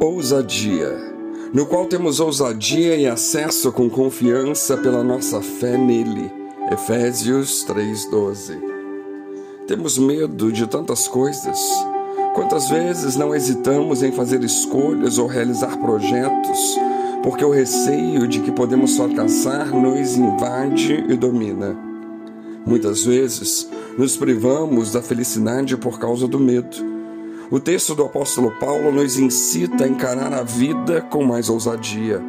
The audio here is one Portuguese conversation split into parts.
ousadia, no qual temos ousadia e acesso com confiança pela nossa fé nele. Efésios 3:12. Temos medo de tantas coisas. Quantas vezes não hesitamos em fazer escolhas ou realizar projetos, porque o receio de que podemos fracassar nos invade e domina. Muitas vezes nos privamos da felicidade por causa do medo o texto do apóstolo Paulo nos incita a encarar a vida com mais ousadia.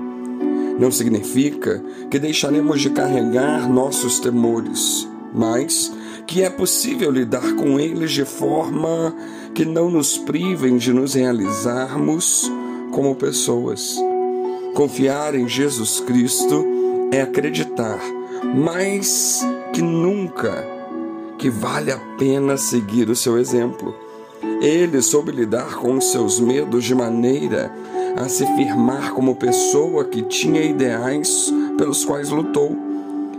Não significa que deixaremos de carregar nossos temores, mas que é possível lidar com eles de forma que não nos privem de nos realizarmos como pessoas. Confiar em Jesus Cristo é acreditar mais que nunca que vale a pena seguir o seu exemplo. Ele soube lidar com os seus medos de maneira a se firmar como pessoa que tinha ideais pelos quais lutou.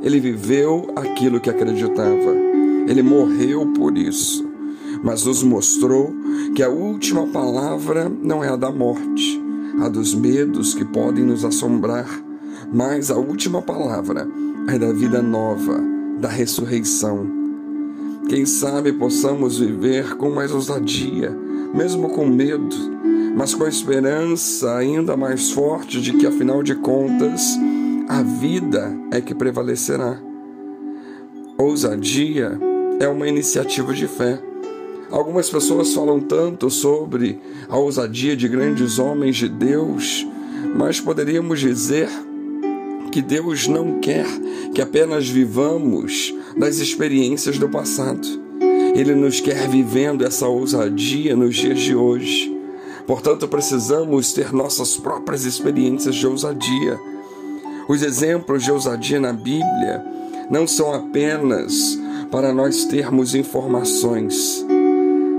Ele viveu aquilo que acreditava. Ele morreu por isso. Mas nos mostrou que a última palavra não é a da morte, a dos medos que podem nos assombrar, mas a última palavra é da vida nova, da ressurreição quem sabe possamos viver com mais ousadia, mesmo com medo, mas com a esperança ainda mais forte de que, afinal de contas, a vida é que prevalecerá. Ousadia é uma iniciativa de fé. Algumas pessoas falam tanto sobre a ousadia de grandes homens de Deus, mas poderíamos dizer que Deus não quer que apenas vivamos das experiências do passado. Ele nos quer vivendo essa ousadia nos dias de hoje. Portanto, precisamos ter nossas próprias experiências de ousadia. Os exemplos de ousadia na Bíblia não são apenas para nós termos informações,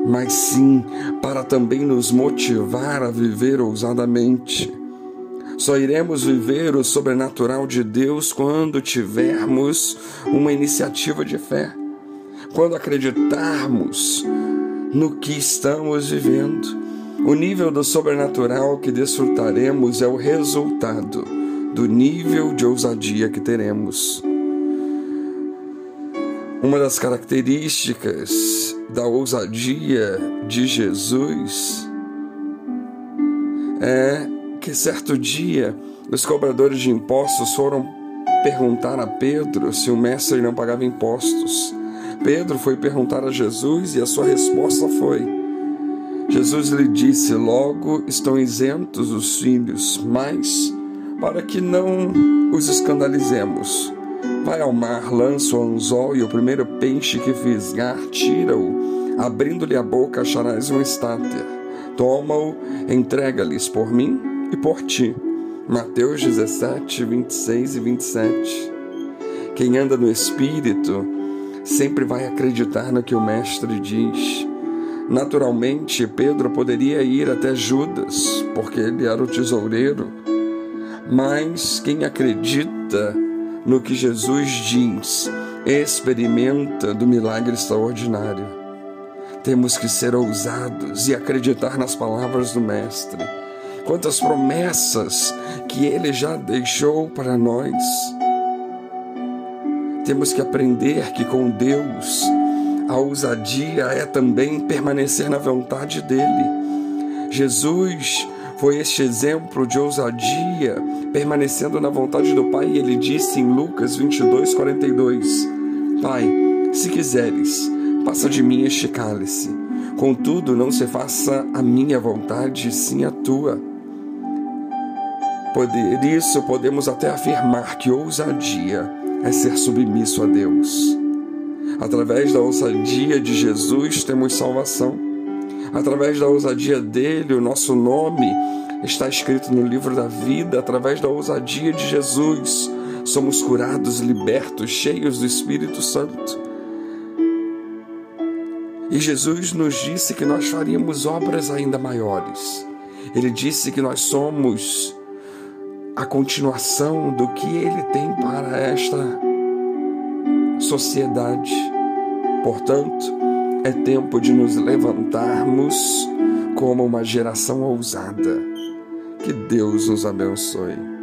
mas sim para também nos motivar a viver ousadamente. Só iremos viver o sobrenatural de Deus quando tivermos uma iniciativa de fé, quando acreditarmos no que estamos vivendo. O nível do sobrenatural que desfrutaremos é o resultado do nível de ousadia que teremos. Uma das características da ousadia de Jesus é que certo dia os cobradores de impostos foram perguntar a Pedro se o mestre não pagava impostos. Pedro foi perguntar a Jesus e a sua resposta foi: Jesus lhe disse: Logo estão isentos os filhos, mas para que não os escandalizemos, vai ao mar, lança o anzol e o primeiro peixe que fisgar, tira-o, abrindo-lhe a boca acharás um estáter. Toma-o, entrega-lhes por mim e por ti. Mateus 17, 26 e 27. Quem anda no Espírito sempre vai acreditar no que o Mestre diz. Naturalmente, Pedro poderia ir até Judas, porque ele era o tesoureiro. Mas quem acredita no que Jesus diz, experimenta do milagre extraordinário. Temos que ser ousados e acreditar nas palavras do Mestre quantas promessas que Ele já deixou para nós. Temos que aprender que com Deus a ousadia é também permanecer na vontade dEle. Jesus foi este exemplo de ousadia, permanecendo na vontade do Pai, e ele disse em Lucas 22, 42: Pai, se quiseres, passa de mim este cálice. Contudo, não se faça a minha vontade, sim a tua. Por isso, podemos até afirmar que ousadia é ser submisso a Deus. Através da ousadia de Jesus, temos salvação. Através da ousadia dele, o nosso nome está escrito no livro da vida. Através da ousadia de Jesus, somos curados, libertos, cheios do Espírito Santo. E Jesus nos disse que nós faríamos obras ainda maiores. Ele disse que nós somos a continuação do que ele tem para esta sociedade. Portanto, é tempo de nos levantarmos como uma geração ousada, Que Deus nos abençoe.